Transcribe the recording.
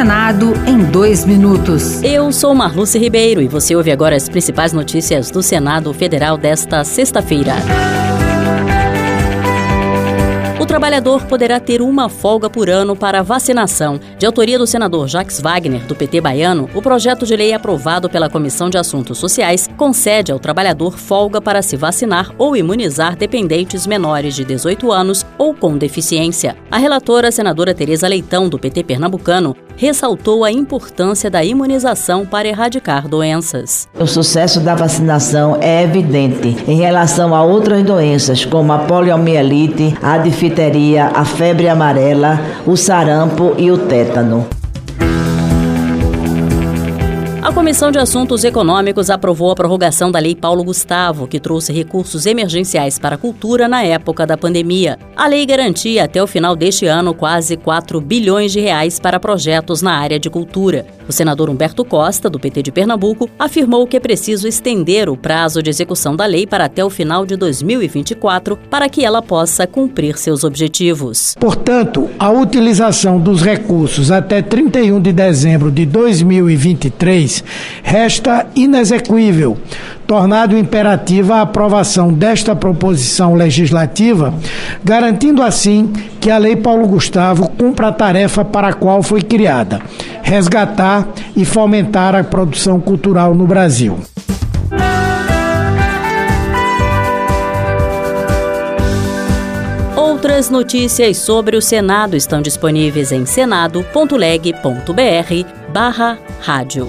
Senado em dois minutos. Eu sou Marluce Ribeiro e você ouve agora as principais notícias do Senado Federal desta sexta-feira trabalhador poderá ter uma folga por ano para vacinação. De autoria do senador Jacques Wagner, do PT baiano, o projeto de lei aprovado pela Comissão de Assuntos Sociais concede ao trabalhador folga para se vacinar ou imunizar dependentes menores de 18 anos ou com deficiência. A relatora, senadora Tereza Leitão, do PT pernambucano, ressaltou a importância da imunização para erradicar doenças. O sucesso da vacinação é evidente em relação a outras doenças, como a poliomielite, a difteria, a febre amarela, o sarampo e o tétano. A Comissão de Assuntos Econômicos aprovou a prorrogação da Lei Paulo Gustavo, que trouxe recursos emergenciais para a cultura na época da pandemia. A lei garantia até o final deste ano quase 4 bilhões de reais para projetos na área de cultura. O senador Humberto Costa, do PT de Pernambuco, afirmou que é preciso estender o prazo de execução da lei para até o final de 2024 para que ela possa cumprir seus objetivos. Portanto, a utilização dos recursos até 31 de dezembro de 2023 resta inexequível, tornado imperativa a aprovação desta proposição legislativa, garantindo assim que a Lei Paulo Gustavo cumpra a tarefa para a qual foi criada: resgatar e fomentar a produção cultural no Brasil. Outras notícias sobre o Senado estão disponíveis em senado.leg.br barra rádio.